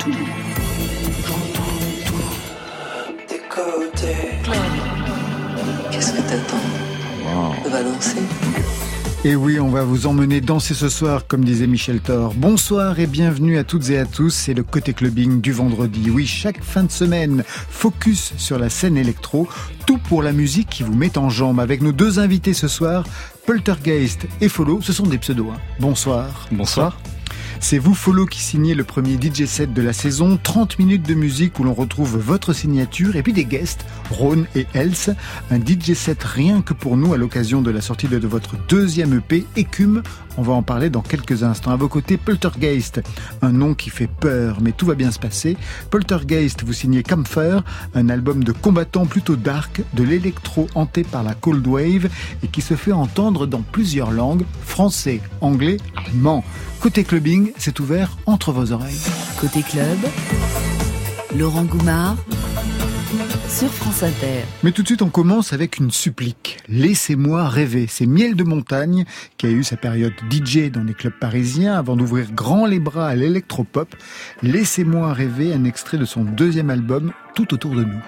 tout. J'entends tout. Des côtés. Qu'est-ce que t'attends On va danser. Et oui, on va vous emmener danser ce soir, comme disait Michel Thor. Bonsoir et bienvenue à toutes et à tous. C'est le côté clubbing du vendredi. Oui, chaque fin de semaine, focus sur la scène électro. Tout pour la musique qui vous met en jambe. Avec nos deux invités ce soir, Poltergeist et Follow. Ce sont des pseudos. Hein. Bonsoir. Bonsoir. C'est vous, Follow, qui signez le premier DJ set de la saison. 30 minutes de musique où l'on retrouve votre signature et puis des guests, Ron et Else. Un DJ set rien que pour nous à l'occasion de la sortie de votre deuxième EP, Écume. On va en parler dans quelques instants. À vos côtés, Poltergeist, un nom qui fait peur, mais tout va bien se passer. Poltergeist, vous signez Camphor, un album de combattants plutôt dark, de l'électro hanté par la cold wave et qui se fait entendre dans plusieurs langues, français, anglais, allemand. Côté clubbing, c'est ouvert entre vos oreilles. Côté club, Laurent Goumard sur France Inter. Mais tout de suite, on commence avec une supplique. Laissez-moi rêver. C'est Miel de Montagne qui a eu sa période DJ dans les clubs parisiens avant d'ouvrir grand les bras à l'électropop. Laissez-moi rêver, un extrait de son deuxième album, Tout autour de nous.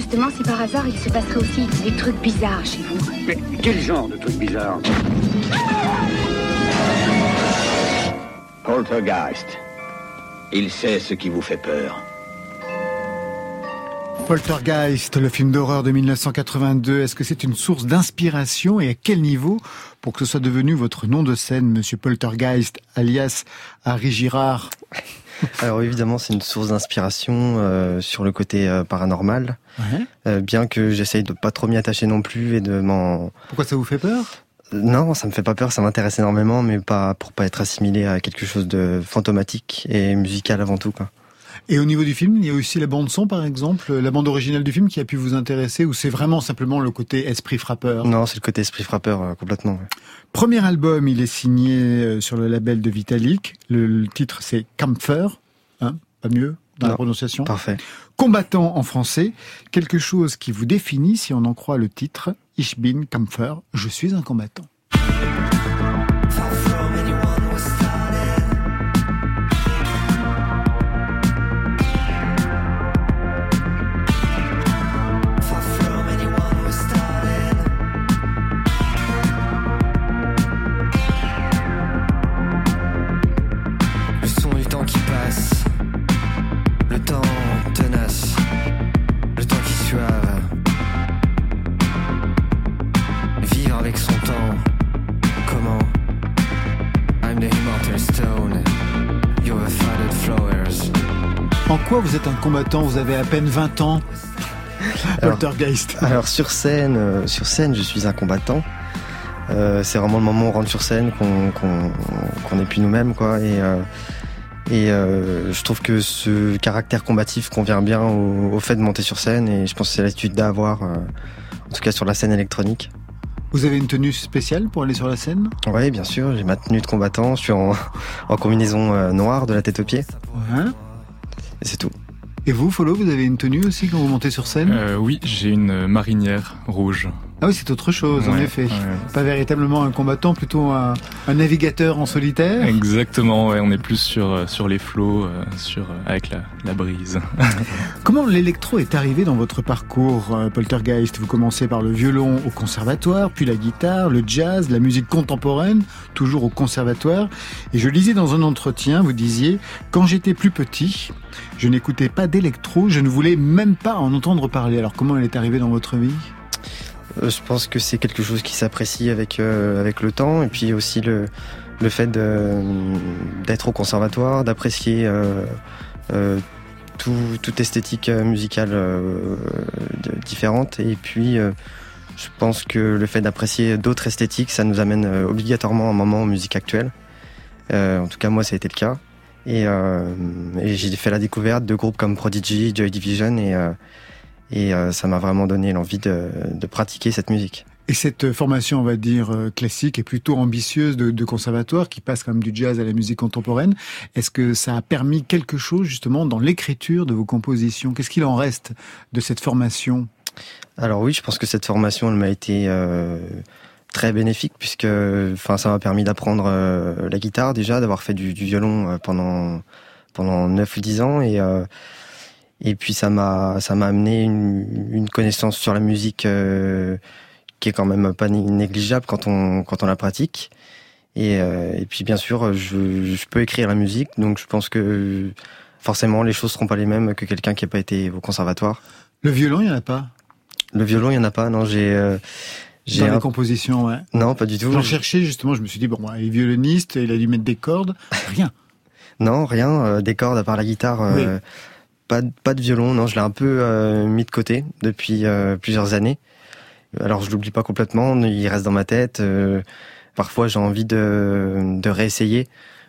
Si par hasard il se passerait aussi des trucs bizarres chez vous. Mais quel genre de trucs bizarres Poltergeist. Il sait ce qui vous fait peur. Poltergeist, le film d'horreur de 1982, est-ce que c'est une source d'inspiration et à quel niveau pour que ce soit devenu votre nom de scène, Monsieur Poltergeist, alias Harry Girard? Alors évidemment, c'est une source d'inspiration euh, sur le côté euh, paranormal, euh, bien que j'essaye de pas trop m'y attacher non plus et de m'en. Pourquoi ça vous fait peur? Non, ça me fait pas peur, ça m'intéresse énormément, mais pas pour pas être assimilé à quelque chose de fantomatique et musical avant tout. Quoi. Et au niveau du film, il y a aussi la bande son, par exemple, la bande originale du film qui a pu vous intéresser, ou c'est vraiment simplement le côté esprit frappeur? Non, c'est le côté esprit frappeur complètement. Premier album, il est signé sur le label de Vitalik. Le, titre, c'est Camphor. Hein Pas mieux dans la prononciation Parfait. Combattant en français, quelque chose qui vous définit, si on en croit le titre, Ich bin Kämpfer, je suis un combattant. Le temps tenace, le temps qui suave. Vivre avec son temps, comment? I'm the immortal stone, you're the faded flowers. En quoi vous êtes un combattant? Vous avez à peine 20 ans? Alors- Poltergeist. Alors sur scène, euh, sur scène, je suis un combattant. Euh, c'est vraiment le moment où on rentre sur scène qu'on qu'on qu'on est plus nous-mêmes, quoi. Et euh, et euh, je trouve que ce caractère combatif convient bien au, au fait de monter sur scène. Et je pense que c'est l'attitude à avoir, euh, en tout cas sur la scène électronique. Vous avez une tenue spéciale pour aller sur la scène? Oui, bien sûr. J'ai ma tenue de combattant. Je suis en, en combinaison euh, noire de la tête aux pieds. Ouais. Et c'est tout. Et vous, Follow, vous avez une tenue aussi quand vous montez sur scène? Euh, oui, j'ai une marinière rouge. Ah oui, c'est autre chose, en effet. ouais. Pas véritablement un combattant, plutôt un, un navigateur en solitaire. Exactement, ouais, on est plus sur, euh, sur les flots, euh, sur, euh, avec la, la brise. Comment l'électro est arrivé dans votre parcours, Poltergeist? Vous commencez par le violon au conservatoire, puis la guitare, le jazz, la musique contemporaine, toujours au conservatoire. Et je lisais dans un entretien, vous disiez, quand j'étais plus petit, je n'écoutais pas d'électro, je ne voulais même pas en entendre parler. Alors comment elle est arrivée dans votre vie? Je pense que c'est quelque chose qui s'apprécie avec euh, avec le temps et puis aussi le le fait de- d'être au conservatoire, d'apprécier euh, euh, tout, toute esthétique euh, musicale euh, différente et puis euh, je pense que le fait d'apprécier d'autres esthétiques, ça nous amène euh, obligatoirement à un moment en musique actuelle. Euh, en tout cas, moi, ça a été le cas. Et, euh, et j'ai fait la découverte de groupes comme Prodigy, Joy Division, et, euh, et euh, ça m'a vraiment donné l'envie de, de pratiquer cette musique. Et cette formation, on va dire, euh, classique et plutôt ambitieuse de, de conservatoire, qui passe quand même du jazz à la musique contemporaine, est-ce que ça a permis quelque chose justement dans l'écriture de vos compositions? Qu'est-ce qu'il en reste de cette formation? Alors oui, je pense que cette formation, elle m'a été euh, très bénéfique puisque, enfin, ça m'a permis d'apprendre euh, la guitare déjà, d'avoir fait du, du violon euh, pendant pendant 9 ou 10 ans. Et et puis ça m'a ça m'a amené une, une connaissance sur la musique euh, qui est quand même pas né- négligeable quand on quand on la pratique. Et, euh, et puis bien sûr, je, je peux écrire la musique, donc je pense que forcément les choses seront pas les mêmes que quelqu'un qui n'a pas été au conservatoire. Le violon, il n'y en a pas? Le violon, il y en a pas. Non, j'ai euh, j'ai dans les un- compositions, ouais. non, pas du tout. J'en cherchais justement, je me suis dit, bon, il est violoniste, il a dû mettre des cordes, rien. Non, rien. euh, des cordes à part la guitare. euh, Pas de, violon. Non, je l'ai un peu euh, mis de côté depuis euh, plusieurs années. Alors je l'oublie pas complètement. Il reste dans ma tête. euh, parfois j'ai envie de, de réessayer.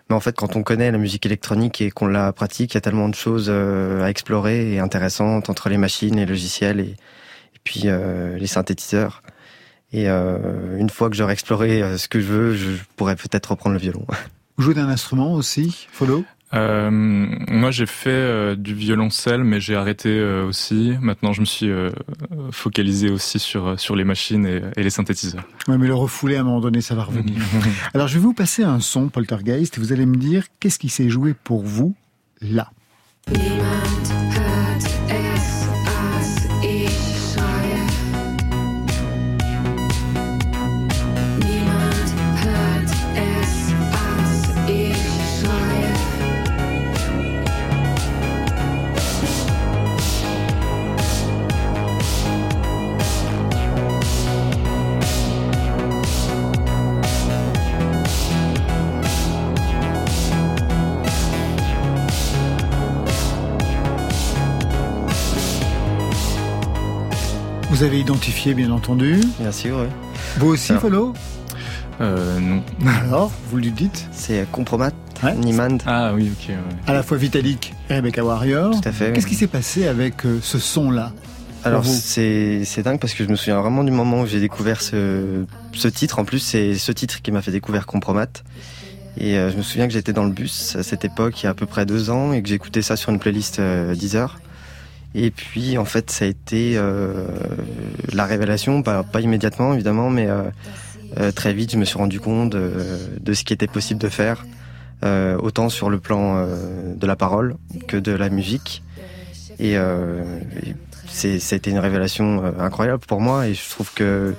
Mais en fait, quand on connaît la musique électronique et qu'on la pratique, il y a tellement de choses à explorer et intéressantes entre les machines, les logiciels et, et puis les synthétiseurs. Et une fois que j'aurai exploré ce que je veux, je pourrais peut-être reprendre le violon. Vous jouez d'un instrument aussi, follow Euh, moi, j'ai fait euh, du violoncelle, mais j'ai arrêté euh, aussi. Maintenant, je me suis euh, focalisé aussi sur, sur les machines et, et les synthétiseurs. Ouais, mais le refouler à un moment donné, ça va revenir. Alors, je vais vous passer un son, Poltergeist, et vous allez me dire qu'est-ce qui s'est joué pour vous là? Identifié, bien entendu. Bien sûr, ouais. Vous aussi, Alors. follow Euh, non. Alors, vous lui dites C'est Compromat, Ouais. Niemand. Ah oui, ok. ouais. à la fois Vitalik et Rebecca Warrior. Tout à fait. Qu'est-ce qui s'est passé avec euh, ce son-là Alors c'est dingue parce que je me souviens vraiment du moment où j'ai découvert ce ce titre. En plus c'est ce titre qui m'a fait découvrir Compromat. Et euh, je me souviens que j'étais dans le bus à cette époque, il y a à peu près deux ans, et que j'écoutais ça sur une playlist euh, Deezer. Et puis en fait ça a été euh, la révélation, pas, pas immédiatement évidemment, mais euh, euh, très vite je me suis rendu compte euh, de ce qui était possible de faire, autant sur le plan de la parole que de la musique. Et, euh, et c'était une révélation incroyable pour moi et je trouve que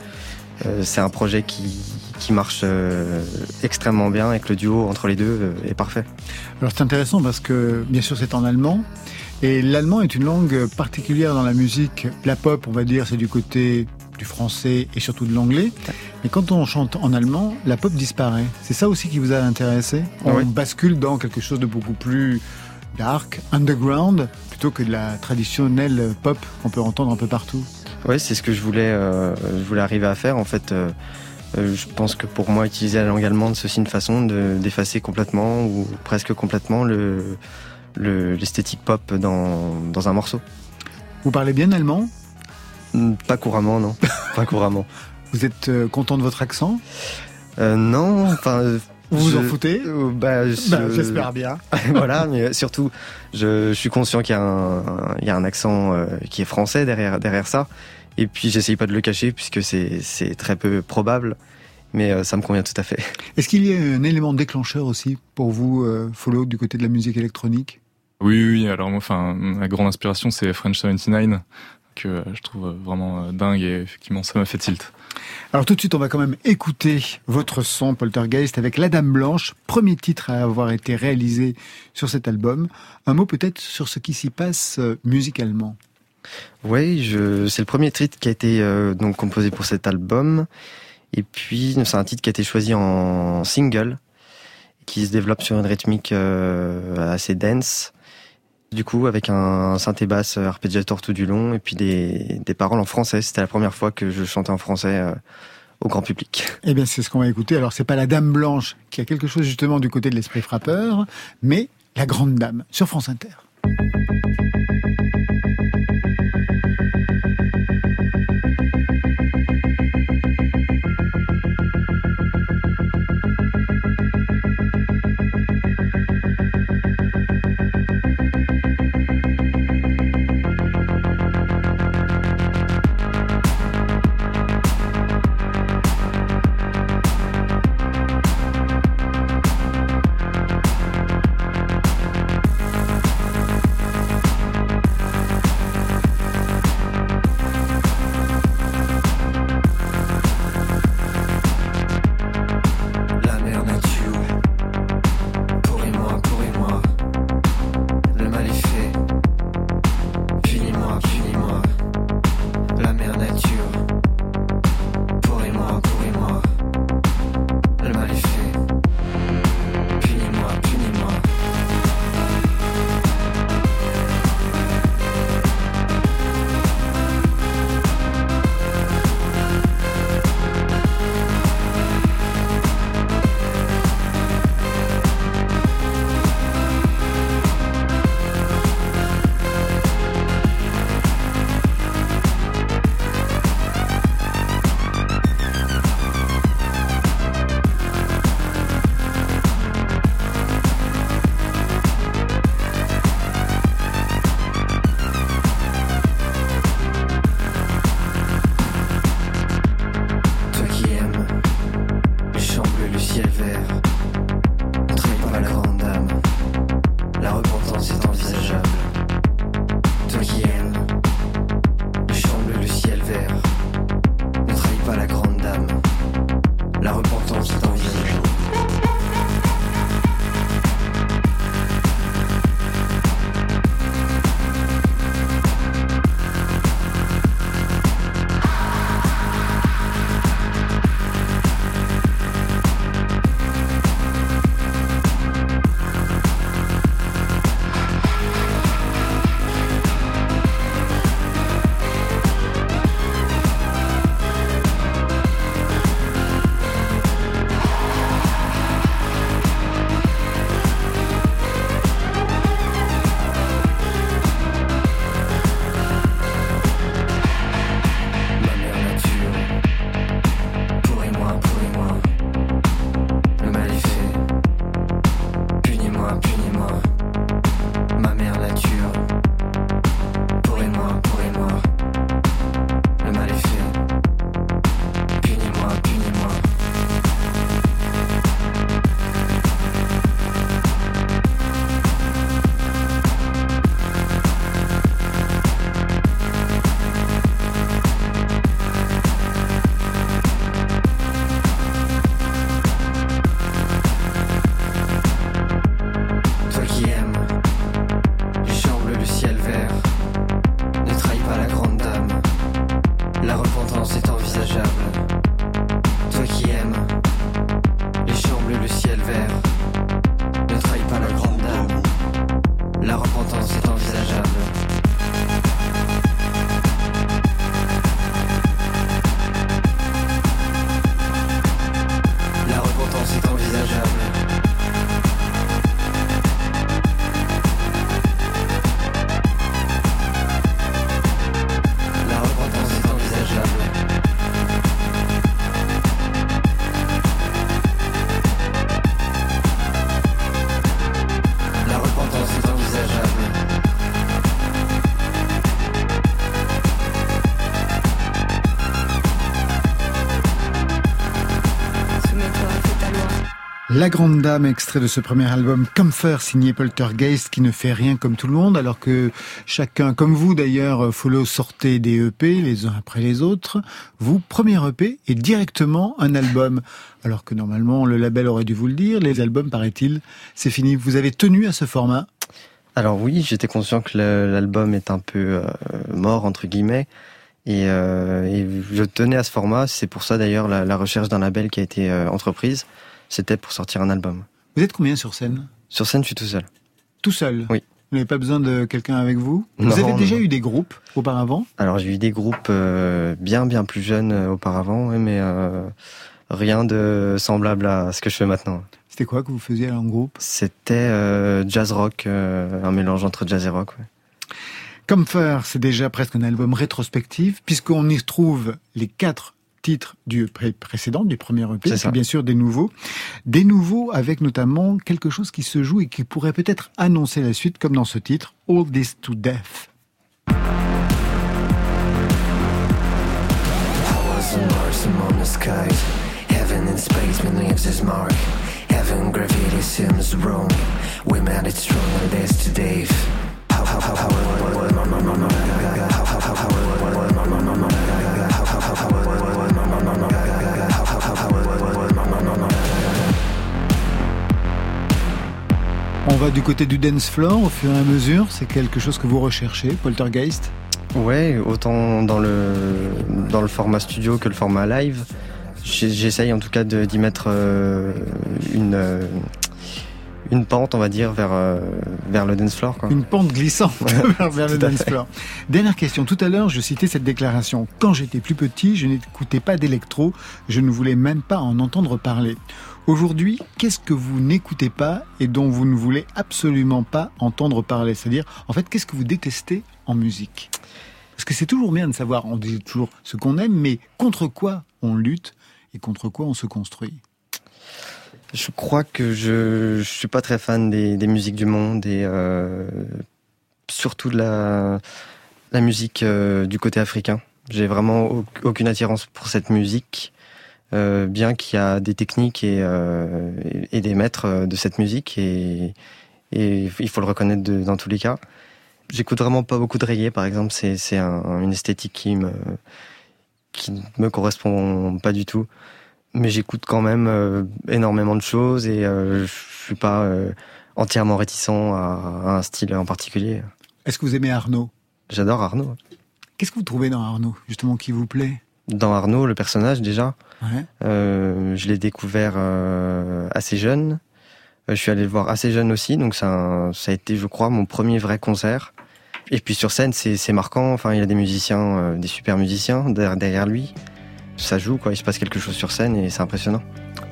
c'est un projet qui, qui marche euh, extrêmement bien et que le duo entre les deux euh, est parfait. Alors c'est intéressant parce que bien sûr c'est en allemand et l'allemand est une langue particulière dans la musique. La pop, on va dire, c'est du côté du français et surtout de l'anglais. Mais quand on chante en allemand, la pop disparaît. C'est ça aussi qui vous a intéressé? On Oui. bascule dans quelque chose de beaucoup plus dark, underground, plutôt que de la traditionnelle pop qu'on peut entendre un peu partout. Ouais, c'est ce que je voulais, euh, je voulais arriver à faire. En fait, euh, euh, je pense que pour moi, utiliser la langue allemande, c'est aussi une façon de- d'effacer complètement ou presque complètement le le- l'esthétique pop dans, dans un morceau. Vous parlez bien allemand? Hmm, Pas couramment, non. Pas couramment. Vous êtes content de votre accent? Euh, non, enfin. Vous vous en foutez? Euh, bah, je- Bah, J'espère bien. voilà, mais surtout, je, je suis conscient qu'il y a un, un- il y a un accent euh, qui est français derrière, derrière ça. Et puis, j'essaye pas de le cacher puisque c'est c'est très peu probable. Mais euh, ça me convient tout à fait. Est-ce qu'il y a un élément déclencheur aussi pour vous, euh, Follow, du côté de la musique électronique? Oui, oui, oui. Alors moi, enfin, ma grande inspiration, c'est French 79, que je trouve vraiment euh, dingue et effectivement, ça m'a fait tilt. Alors tout de suite, on va quand même écouter votre son Poltergeist avec La Dame Blanche, premier titre à avoir été réalisé sur cet album. Un mot peut-être sur ce qui s'y passe musicalement. Oui, c'est le premier titre qui a été euh, donc composé pour cet album. Et puis, c'est un titre qui a été choisi en single, qui se développe sur une rythmique euh, assez dense. Du coup, avec un synthé basse arpégiator tout du long, et puis des, des paroles en français. C'était la première fois que je chantais en français euh, au grand public. Eh bien, c'est ce qu'on va écouter. Alors, c'est pas La Dame Blanche qui a quelque chose justement du côté de l'esprit frappeur, mais La Grande Dame sur France Inter. La Grande Dame, extrait de ce premier album Comfort signé Poltergeist qui ne fait rien comme tout le monde alors que chacun, comme vous d'ailleurs, Follow sortait des EP les uns après les autres. Vous, premier EP et directement un album. Alors que normalement le label aurait dû vous le dire, les albums paraît-il, c'est fini. Vous avez tenu à ce format? Alors oui, j'étais conscient que l'album est un peu euh, mort entre guillemets. Et, euh, et je tenais à ce format, c'est pour ça d'ailleurs la, la recherche d'un label qui a été euh, entreprise, c'était pour sortir un album. Vous êtes combien sur scène? Sur scène, je suis tout seul. Tout seul? Oui. Vous n'avez pas besoin de quelqu'un avec vous? Vous Non, avez déjà non. eu des groupes auparavant? Alors j'ai eu des groupes euh, bien bien plus jeunes euh, auparavant, mais euh, rien de semblable à ce que je fais maintenant. C'était quoi que vous faisiez en groupe? C'était jazz rock, un mélange entre jazz et rock. ouais. Comfort, c'est déjà presque un album rétrospectif, puisqu'on y retrouve les quatre titres du pré- précédent, du premier EP, C'est et ça. puis bien sûr des nouveaux. Des nouveaux avec notamment quelque chose qui se joue et qui pourrait peut-être annoncer la suite, comme dans ce titre, All This to Death. Powers and Mars among the skies. Heaven in space, man leaves his mark. Heaven gravity seems wrong. We made it strong and this to Dave. How, how, how, how, how, how, how, how, how, how, how, how, how, va du côté du dance floor au fur et à mesure, c'est quelque chose que vous recherchez, Poltergeist? Ouais, autant dans le dans le format studio que le format live. J'essaye en tout cas d'y mettre euh, une euh, une pente, on va dire, vers euh, vers le dance floor. Quoi. Une pente glissante vers- vers le dance floor. Dernière question. Tout à l'heure, je citais cette déclaration. Quand j'étais plus petit, je n'écoutais pas d'électro. Je ne voulais même pas en entendre parler. Aujourd'hui, qu'est-ce que vous n'écoutez pas et dont vous ne voulez absolument pas entendre parler? C'est-à-dire, en fait, qu'est-ce que vous détestez en musique? Parce que c'est toujours bien de savoir, on dit toujours ce qu'on aime, mais contre quoi on lutte et contre quoi on se construit? Je crois que je, je suis pas très fan des, musiques du monde et euh, surtout de la, musique euh, du côté africain. J'ai vraiment au- aucune attirance pour cette musique, euh, bien qu'il y a des techniques et, euh, et, des maîtres euh, de cette musique et, et il faut le reconnaître de- dans tous les cas. J'écoute vraiment pas beaucoup de reggae, par exemple. C'est c'est un- une esthétique qui me qui me correspond pas du tout mais j'écoute quand même euh, énormément de choses et je suis pas entièrement réticent à, à un style en particulier. Est-ce que vous aimez Arnaud? J'adore Arnaud. Qu'est-ce que vous trouvez dans Arnaud, justement, qui vous plaît? Dans Arnaud, le personnage déjà, Ouais. euh, je l'ai découvert euh, assez jeune. Euh, je suis allé le voir assez jeune aussi, donc ça, a- ça a été, je crois, mon premier vrai concert. Et puis sur scène, c'est c'est marquant. Enfin, il y a des musiciens, euh, des super musiciens derrière, derrière lui. Ça joue, quoi. Il se passe quelque chose sur scène et c'est impressionnant.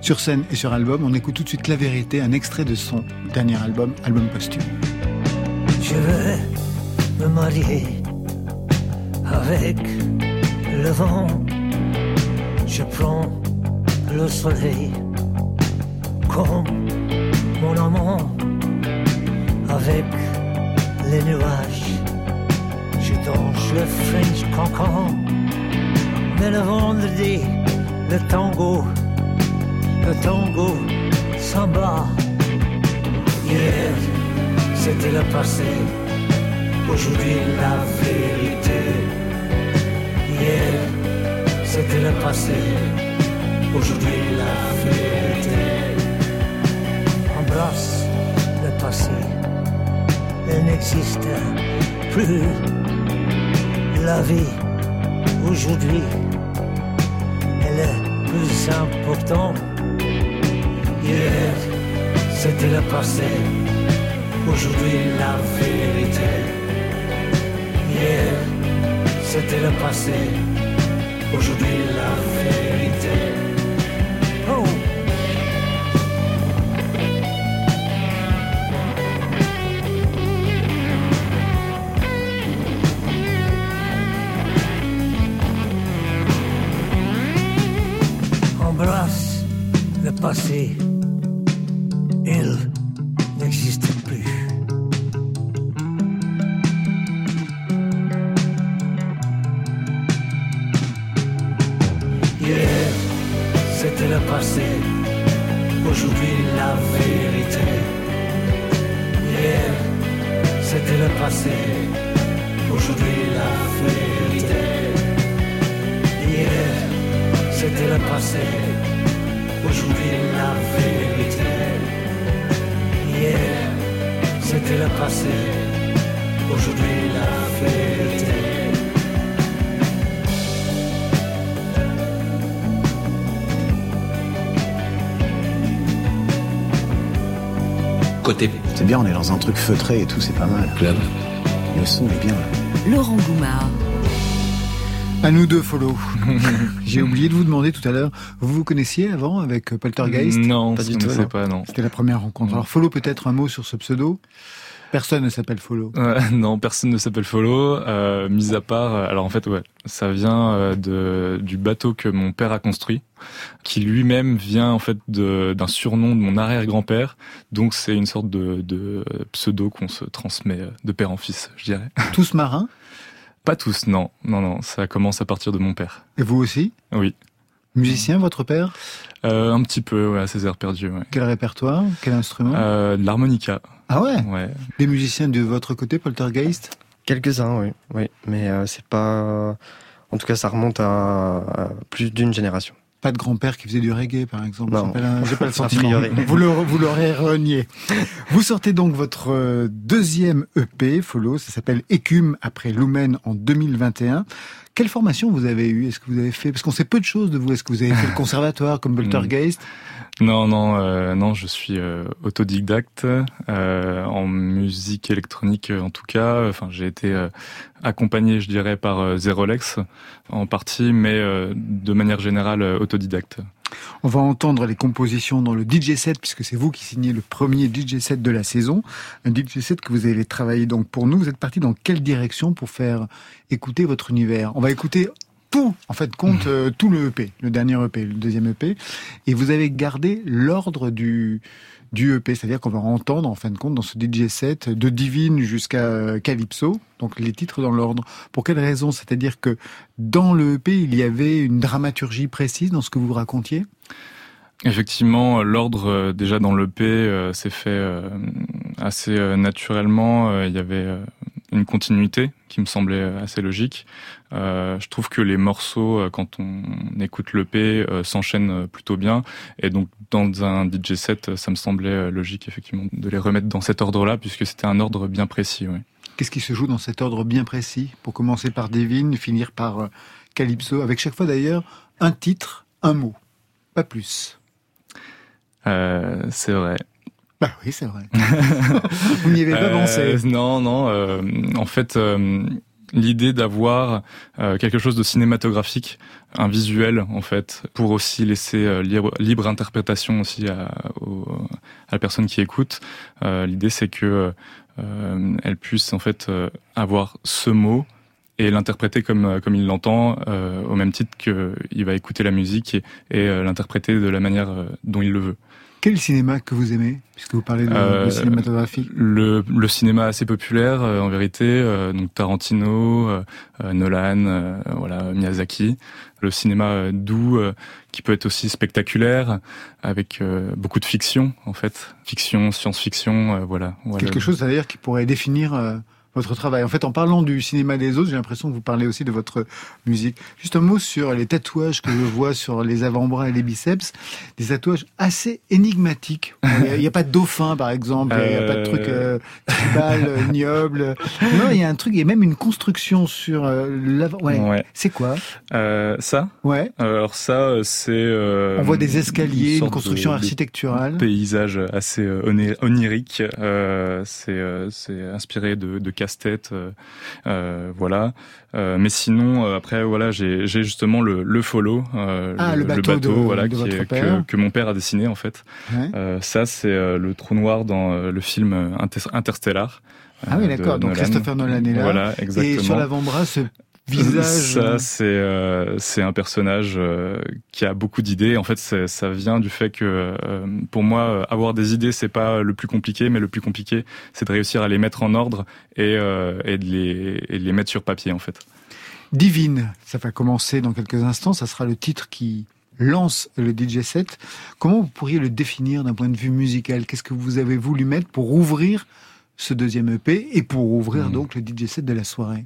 Sur scène et sur album, on écoute tout de suite La Vérité, un extrait de son dernier album, album posthume. Je veux me marier avec le vent. Je prends le soleil comme mon amant avec les nuages. Je danse le French cancan. Mais le vendredi, le tango, le tango s'en bat. Hier, c'était le passé. Aujourd'hui, la vérité. Hier, c'était le passé. Aujourd'hui, la vérité. Embrasse le passé. Il n'existe plus. La vie, aujourd'hui, elle est plus importante. Hier, c'était le passé. Aujourd'hui, la vérité. C'était le passé. Aujourd'hui, la vérité. Oh! Embrasse le passé. C'est bien, on est dans un truc feutré et tout, c'est pas mal. club. Le son est bien. Laurent Goumard. À nous deux, Follow. J'ai oublié de vous demander tout à l'heure, vous vous connaissiez avant avec Poltergeist? Non, Pas je du tout, pas, non. C'était la première rencontre. Alors Follow, peut-être un mot sur ce pseudo? Personne ne s'appelle Follow. Euh, non, personne ne s'appelle Follow, euh, mis à part. euh, Alors en fait, ouais, ça vient euh, de du bateau que mon père a construit, qui lui-même vient en fait d'un surnom de mon arrière-grand-père. Donc c'est une sorte de, de pseudo qu'on se transmet de père en fils, je dirais. Tous marins? Pas tous, non, non, non. Ça commence à partir de mon père. Et vous aussi? Oui, Musicien, votre père? Euh, un petit peu, ouais, à ses airs perdus. Ouais. Quel répertoire Quel instrument Euh, de l'harmonica. Ah ouais Ouais. Des musiciens de votre côté, Poltergeist Quelques-uns, oui, oui, mais euh, c'est pas. En tout cas, ça remonte à, à plus d'une génération. Pas de grand-père qui faisait du reggae, par exemple Non. J'ai pas la- J'ai pas le sentiment. priori. Vous le- vous l'aurez renié. Vous sortez donc votre euh, deuxième EP, Follow, ça s'appelle Écume, après Lumen en 2021. Quelle formation vous avez eue? Est-ce que vous avez fait Parce qu'on sait peu de choses de vous. Est-ce que vous avez fait le conservatoire comme Poltergeist? Non, non, euh, non, je suis euh, autodidacte euh, en musique électronique euh, en tout cas. Enfin, j'ai été euh, accompagné, je dirais, par euh, Zerolex en partie, mais euh, de manière générale autodidacte. On va entendre les compositions dans le DJ set, puisque c'est vous qui signez le premier DJ set de la saison. Un DJ set que vous avez travaillé donc pour nous. Vous êtes parti dans quelle direction pour faire écouter votre univers? On va écouter tout, en fait, compte euh, tout le EP, le dernier EP, le deuxième EP. Et vous avez gardé l'ordre du, du EP, c'est-à-dire qu'on va entendre, en fin de compte, dans ce DJ set, de Divine jusqu'à Calypso, donc les titres dans l'ordre. Pour quelle raison? C'est-à-dire que dans le EP, il y avait une dramaturgie précise dans ce que vous racontiez? Effectivement, l'ordre euh, déjà dans l'EP euh, s'est fait euh, assez naturellement. Il y avait une continuité qui me semblait euh, assez logique. Euh, je trouve que les morceaux, euh, quand on écoute l'EP, euh, s'enchaînent plutôt bien. Et donc, dans un DJ set, ça me semblait logique, effectivement, de les remettre dans cet ordre-là, puisque c'était un ordre bien précis. Oui. Qu'est-ce qui se joue dans cet ordre bien précis? Pour commencer par Devine, finir par Calypso, avec chaque fois d'ailleurs un titre, un mot, pas plus. Euh, c'est vrai. Bah oui, c'est vrai. Vous n'y avez pas Euh, pensé. Non, non. euh, en fait, euh, l'idée d'avoir euh, quelque chose de cinématographique, un visuel, en fait, pour aussi laisser libre, libre interprétation aussi à, au- à la personne qui écoute. Euh, l'idée, c'est que euh, elle puisse en fait euh, avoir ce mot et l'interpréter comme comme il l'entend, euh, au même titre qu'il va écouter la musique et, et l'interpréter de la manière dont il le veut. Quel cinéma que vous aimez Puisque vous parlez de, Euh, de cinématographique. Le, le cinéma assez populaire, euh, en vérité, euh, donc Tarantino, euh, euh, Nolan, euh, voilà Miyazaki. Le cinéma doux, euh, qui peut être aussi spectaculaire, avec euh, beaucoup de fiction, en fait, fiction, science-fiction, euh, voilà. voilà. Quelque chose d'ailleurs qui pourrait définir euh, votre travail. En fait, en parlant du cinéma des autres, j'ai l'impression que vous parlez aussi de votre musique. Juste un mot sur les tatouages que je vois sur les avant-bras et les biceps. Des tatouages assez énigmatiques. Il n'y a, pas de dauphin, par exemple. Il n'y a pas de truc euh, tribal, euh, ignoble. Non, il y a un truc, il y a même une construction sur euh, l'avant. Ouais. Ouais. C'est quoi? Euh, ça? Ouais. Alors ça, euh, c'est... euh, On voit des escaliers, une, construction de- architecturale. paysage assez euh, onirique. Euh, c'est euh, c'est inspiré de, de casse-tête, euh, euh, voilà. Euh, mais sinon, euh, après, voilà, j'ai justement le, le follow, euh, Ah, le bateau de- voilà, de qui est- que, que mon père a dessiné en fait. Ouais. Euh, ça, c'est euh, le trou noir dans euh, le film Inter- Interstellar. Ah oui, d'accord. Donc Nolan. Christopher Nolan est là. Voilà, exactement. Et sur l'avant-bras, ce visage. Ça, c'est euh, c'est un personnage euh, qui a beaucoup d'idées. En fait, ça vient du fait que euh, pour moi, euh, avoir des idées, c'est pas le plus compliqué, mais le plus compliqué, c'est de réussir à les mettre en ordre et, euh, et, de les, et de les mettre sur papier, en fait. Divine, ça va commencer dans quelques instants, ça sera le titre qui lance le DJ set. Comment vous pourriez le définir d'un point de vue musical? Qu'est-ce que vous avez voulu mettre pour ouvrir ce deuxième EP et pour ouvrir Mhm. donc le DJ set de la soirée?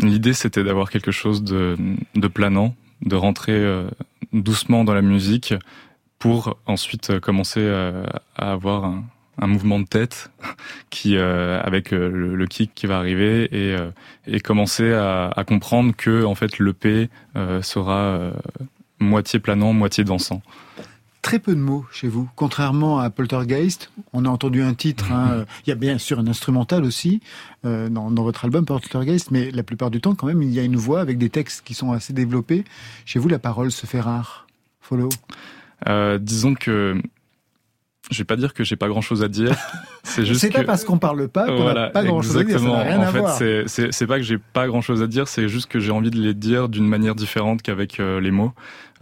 L'idée, c'était d'avoir quelque chose de, planant, de rentrer euh, doucement dans la musique pour ensuite euh, commencer euh, à avoir un, mouvement de tête qui, avec le, le kick qui va arriver et, commencer à, comprendre que en fait l'EP euh, sera moitié planant, moitié dansant. Très peu de mots chez vous, contrairement à Poltergeist. On a entendu un titre. hein, euh, Il y a bien sûr un instrumental aussi euh, dans, dans votre album Poltergeist, mais la plupart du temps, quand même, il y a une voix avec des textes qui sont assez développés. Chez vous, la parole se fait rare. Follow. Euh, disons que je vais pas dire que j'ai pas grand chose à dire. C'est juste C'est que pas parce qu'on parle pas qu'on n'a pas grand chose à dire. Ça n'a rien en à fait, voir. c'est- pas que j'ai pas grand chose à dire, c'est juste que j'ai envie de les dire d'une manière différente qu'avec euh, les mots.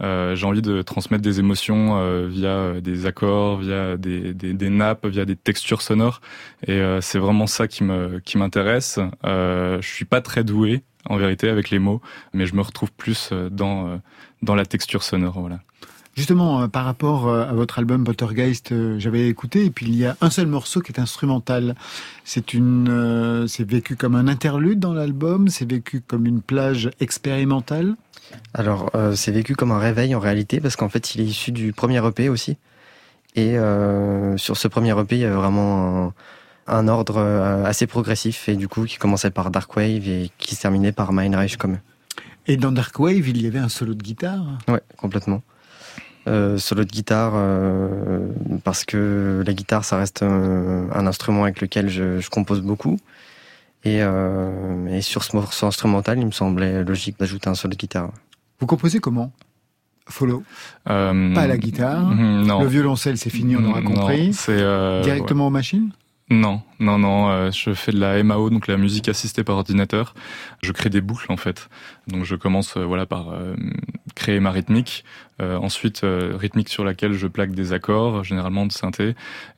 Euh, j'ai envie de transmettre des émotions euh, via euh, des accords, via des, des, des nappes, via des textures sonores. Et euh, c'est vraiment ça qui me qui m'intéresse. Euh, je suis pas très doué en vérité avec les mots, mais je me retrouve plus dans dans la texture sonore. Voilà. Justement, euh, par rapport euh, à votre album Poltergeist, euh, j'avais écouté, et puis il y a un seul morceau qui est instrumental. C'est une, euh, c'est vécu comme un interlude dans l'album, c'est vécu comme une plage expérimentale. Alors, euh, c'est vécu comme un réveil en réalité, parce qu'en fait, il est issu du premier EP aussi. Et euh, sur ce premier EP, il y avait vraiment un, un ordre assez progressif, et du coup, qui commençait par Dark Wave et qui se terminait par Mindreich comme. Et dans Dark Wave, il y avait un solo de guitare. Ouais, complètement. Euh, solo de guitare, euh, parce que la guitare, ça reste un, un instrument avec lequel je, je compose beaucoup. Et, euh, et sur ce morceau instrumental, il me semblait logique d'ajouter un solo de guitare. Vous composez comment? Follow. Euh, Pas à la guitare. mm, Non. Le violoncelle, c'est fini, on aura Non, compris. c'est euh, Directement aux machines? Non, non, non. euh, je fais de la MAO, donc la musique assistée par ordinateur. Je crée des boucles en fait. Donc je commence, euh, voilà, par euh, créer ma rythmique. Euh, ensuite, euh, rythmique sur laquelle je plaque des accords, généralement de synthé.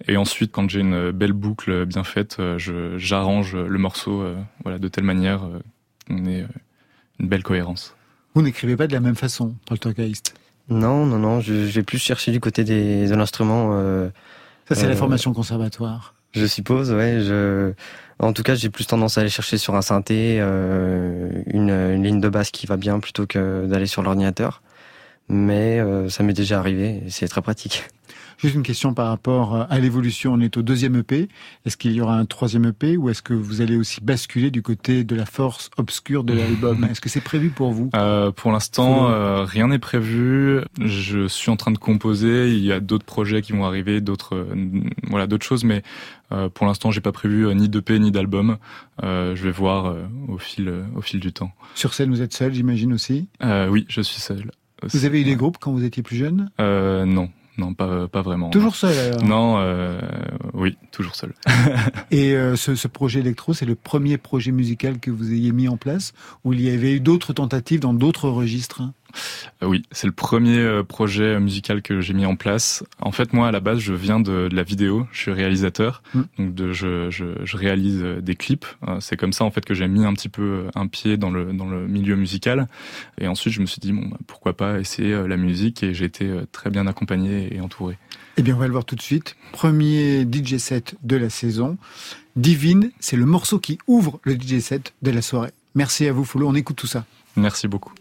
Et ensuite, quand j'ai une belle boucle bien faite, euh, je j'arrange le morceau, euh, voilà, de telle manière euh, qu'on ait euh, une belle cohérence. Vous n'écrivez pas de la même façon, Poltergeist. Non, non, non, je, je vais plus chercher du côté des, de l'instrument. euh, Ça, c'est la formation conservatoire. Je suppose, ouais. Je... En tout cas, j'ai plus tendance à aller chercher sur un synthé euh, une, une ligne de basse qui va bien plutôt que d'aller sur l'ordinateur. Mais euh, ça m'est déjà arrivé et c'est très pratique. Juste une question par rapport à l'évolution. On est au deuxième EP. Est-ce qu'il y aura un troisième EP ou est-ce que vous allez aussi basculer du côté de la force obscure de l'album? Est-ce que c'est prévu pour vous? Euh, pour l'instant, euh, rien n'est prévu. Je suis en train de composer. Il y a d'autres projets qui vont arriver, d'autres, euh, voilà, d'autres choses. Mais euh, pour l'instant, j'ai pas prévu euh, ni d'EP ni d'album. Euh, je vais voir euh, au fil, euh, au fil du temps. Sur scène, vous êtes seul, j'imagine aussi. Euh, oui, je suis seul. Vous avez eu des groupes quand vous étiez plus jeune? Euh, non, non, pas, pas vraiment. Toujours seul alors Non, euh, oui, toujours seul. Et euh, ce, ce projet électro, c'est le premier projet musical que vous ayez mis en place ou il y avait eu d'autres tentatives dans d'autres registres Euh, Oui, c'est le premier euh, projet musical que j'ai mis en place. En fait, moi, à la base, je viens de, de la vidéo. Je suis réalisateur, Mm. donc de, je, je, je réalise euh, des clips. Euh, C'est comme ça, en fait, que j'ai mis un petit peu euh, un pied dans le dans le milieu musical. Et ensuite, je me suis dit bon, bah, pourquoi pas essayer euh, la musique Et j'ai été euh, très bien accompagné et entouré. Eh bien, on va le voir tout de suite. Premier DJ set de la saison. Divine, c'est le morceau qui ouvre le DJ set de la soirée. Merci à vous, Folo. On écoute tout ça. Merci beaucoup.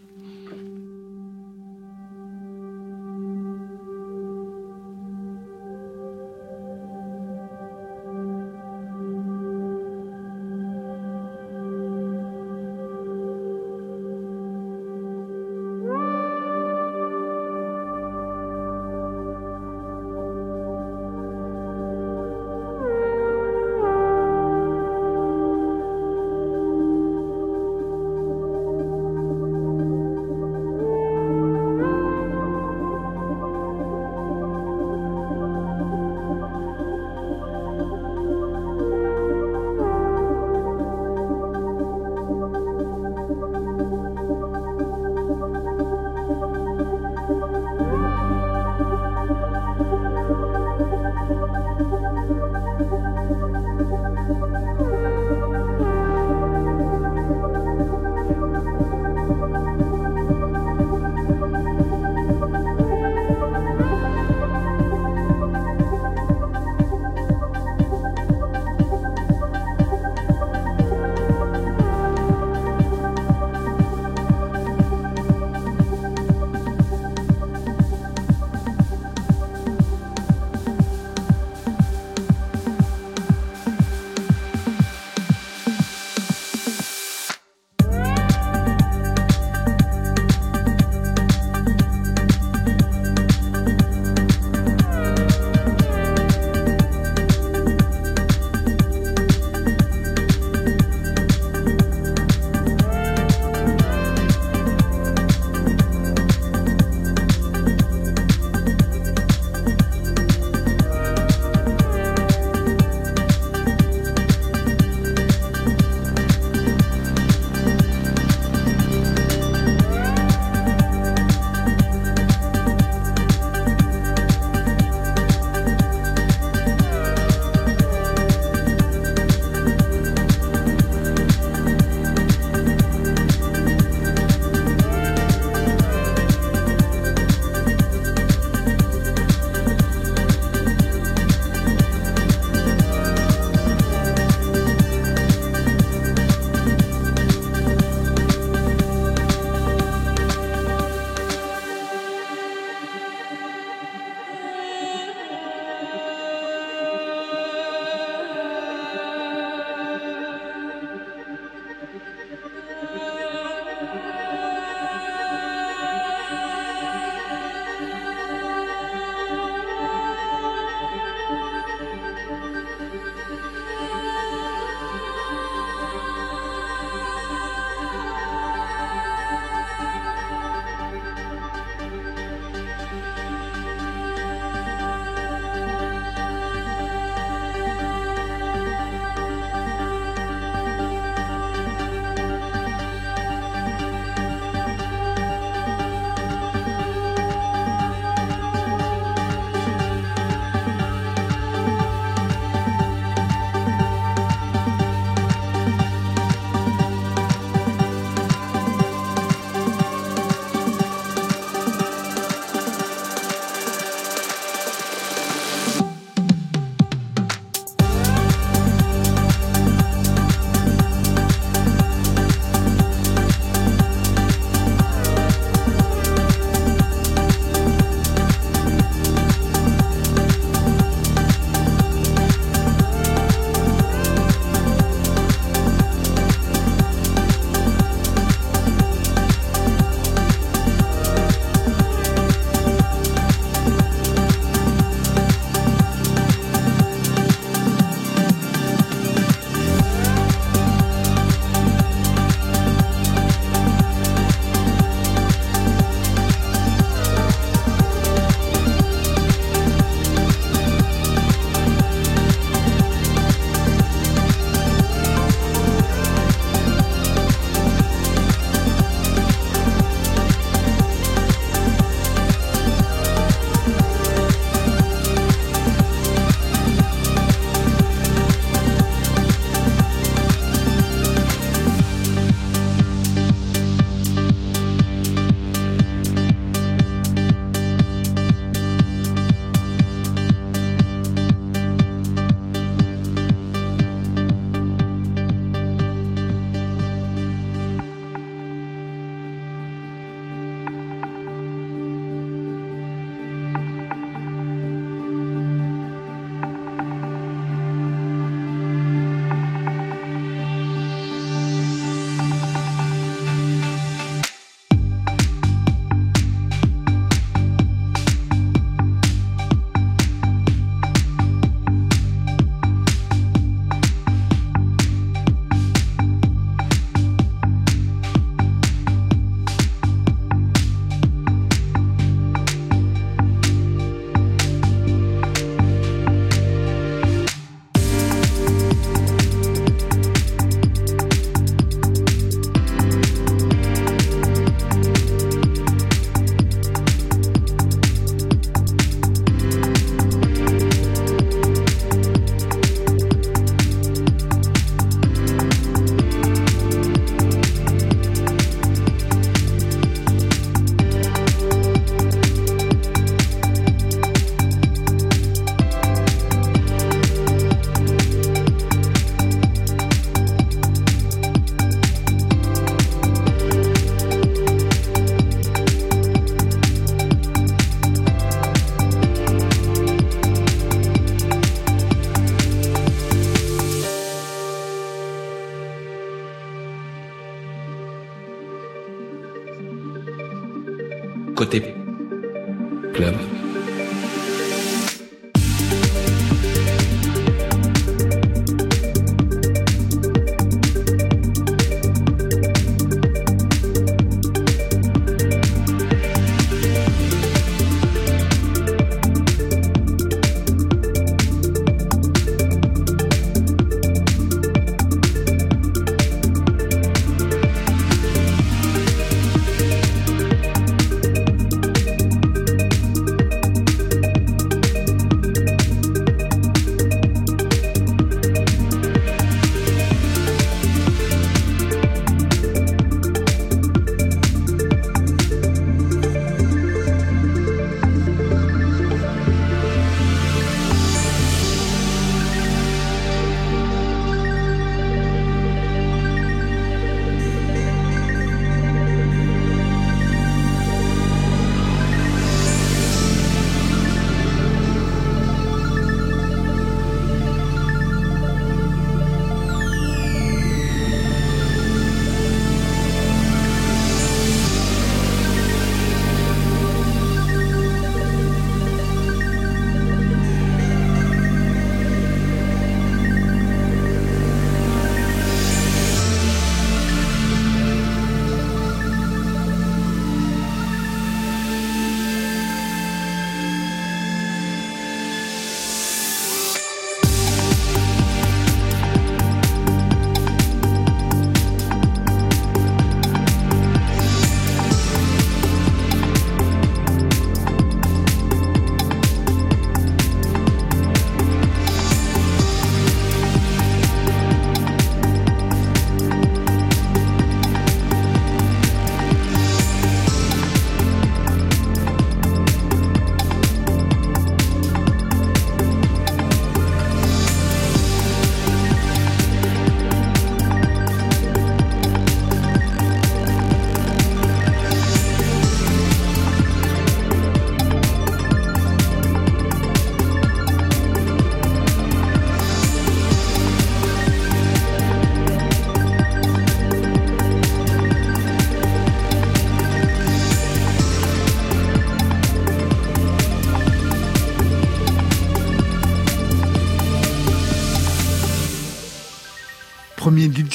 Club.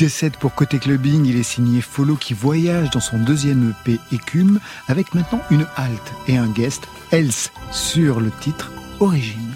DJ set pour Côté Clubbing, il est signé Follow qui voyage dans son deuxième EP Écume avec maintenant une halte et un guest, Else, sur le titre Origine.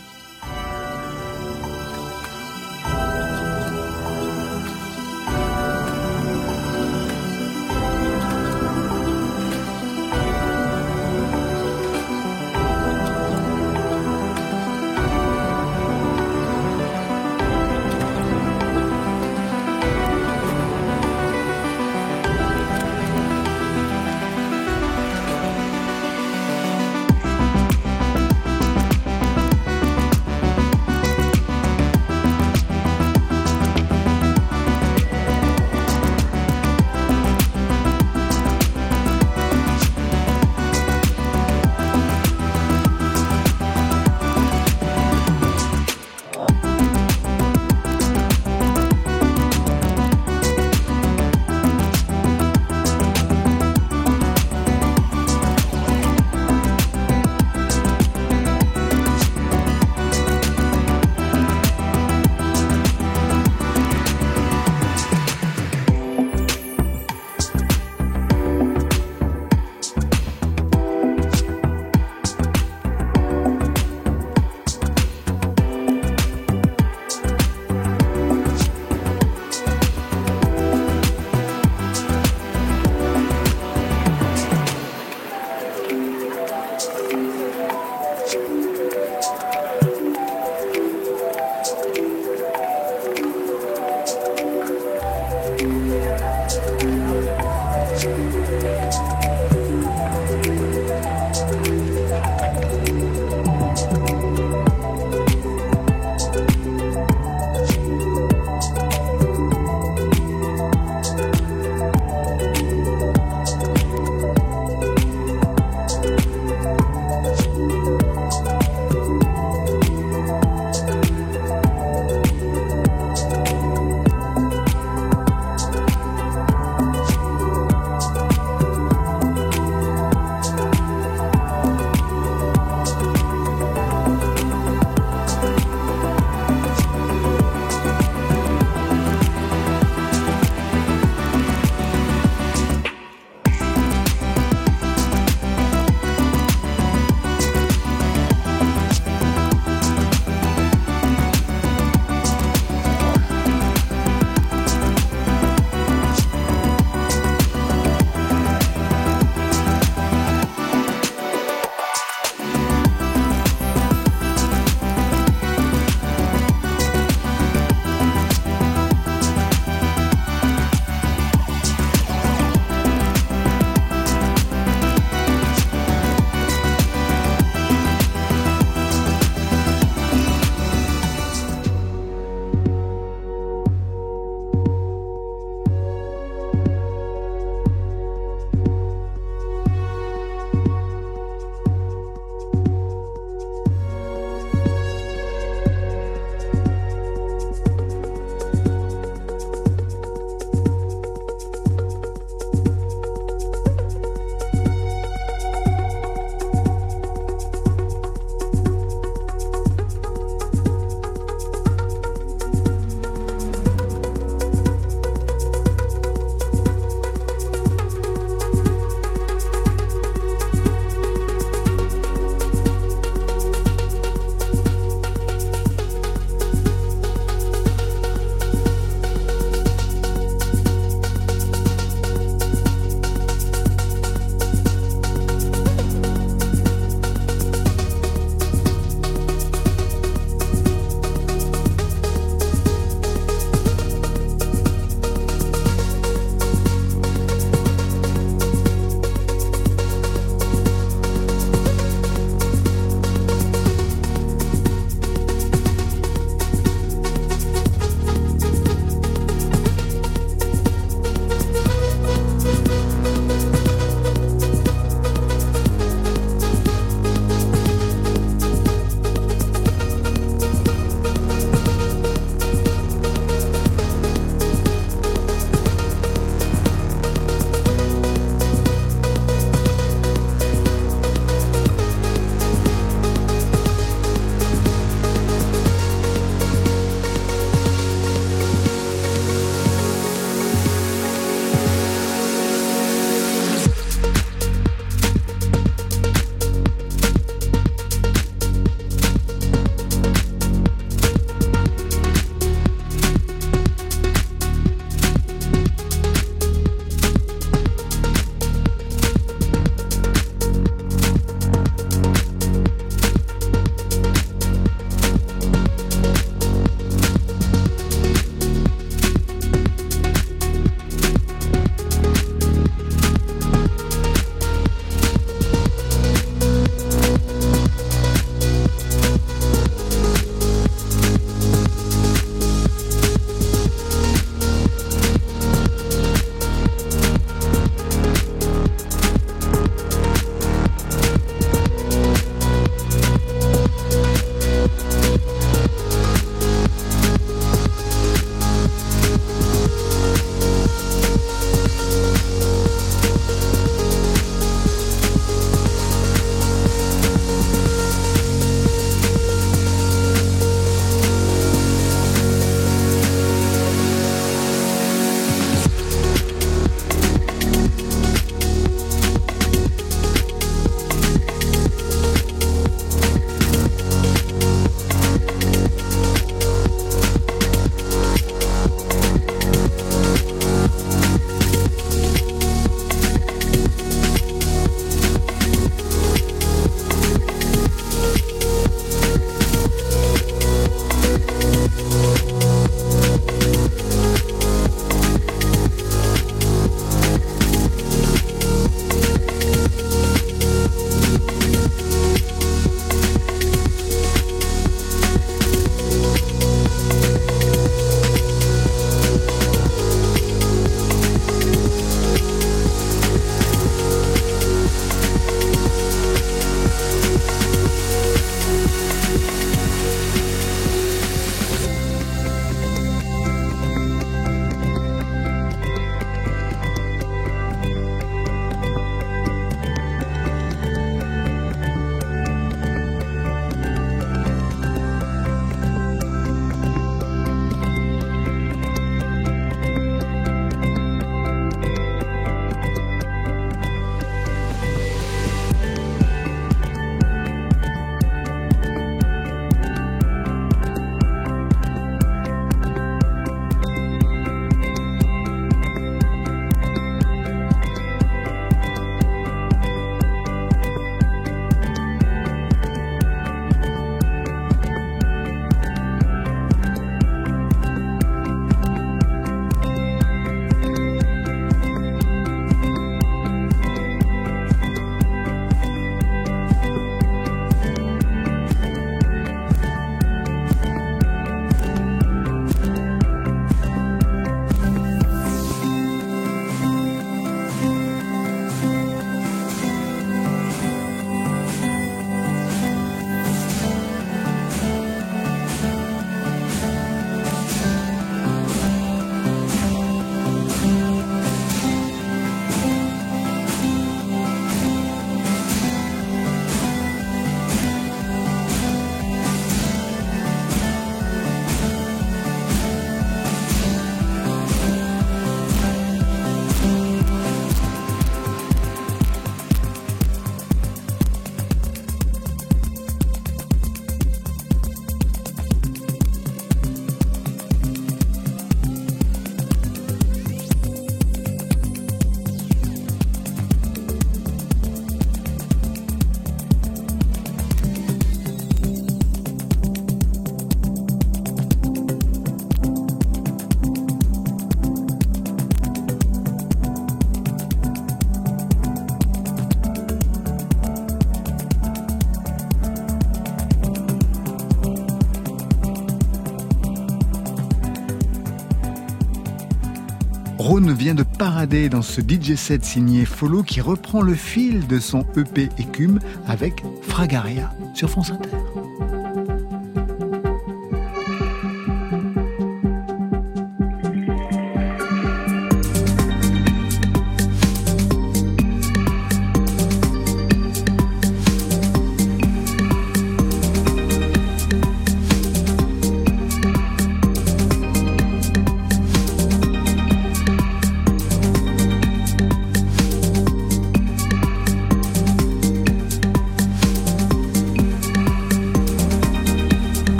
Parader dans ce DJ set signé Follow qui reprend le fil de son EP Écume avec Fragaria sur France Inter.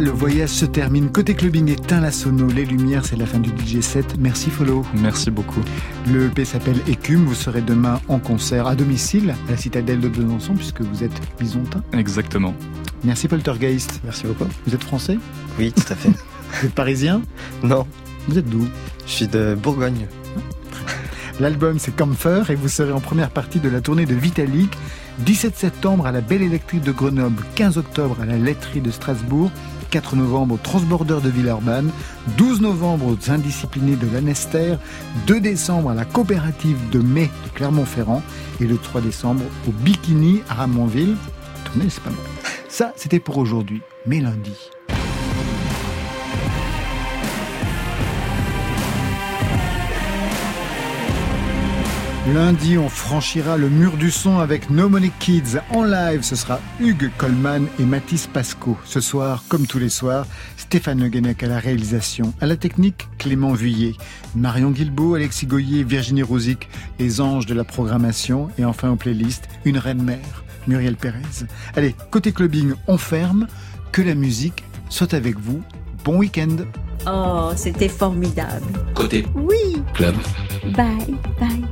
Le voyage se termine. Côté clubbing, éteint la sono, les lumières, c'est la fin du DJ set. Merci Follow. Merci beaucoup. Le EP s'appelle Écume. Vous serez demain en concert à domicile à la citadelle de Besançon puisque vous êtes bisontin. Exactement. Merci Poltergeist. Merci beaucoup. Vous êtes français? Oui, tout à fait. Vous êtes parisien? Non. Vous êtes d'où? Je suis de Bourgogne. L'album c'est Comfort et vous serez en première partie de la tournée de Vitalik. 17 septembre à la Belle Électrique de Grenoble, 15 octobre à la Laiterie de Strasbourg, 4 novembre au Transborder de Villeurbanne, 12 novembre aux Indisciplinés de Lanester, 2 décembre à la Coopérative de Mai de Clermont-Ferrand et le 3 décembre au Bikini à Ramonville. Tournée, c'est pas mal. Ça, c'était pour aujourd'hui, mais lundi. Lundi, on franchira le mur du son avec No Money Kids. En live, ce sera Hugues Coleman et Mathis Pasco. Ce soir, comme tous les soirs, Stéphane Le Guenec à la réalisation. À la technique, Clément Vuillet. Marion Guilbeault, Alexis Goyer, Virginie Rosic, les anges de la programmation. Et enfin, aux playlists, une reine mère, Muriel Pérez. Allez, côté clubbing, on ferme. Que la musique soit avec vous. Bon week-end. Oh, c'était formidable. Côté Oui. club. Bye, bye.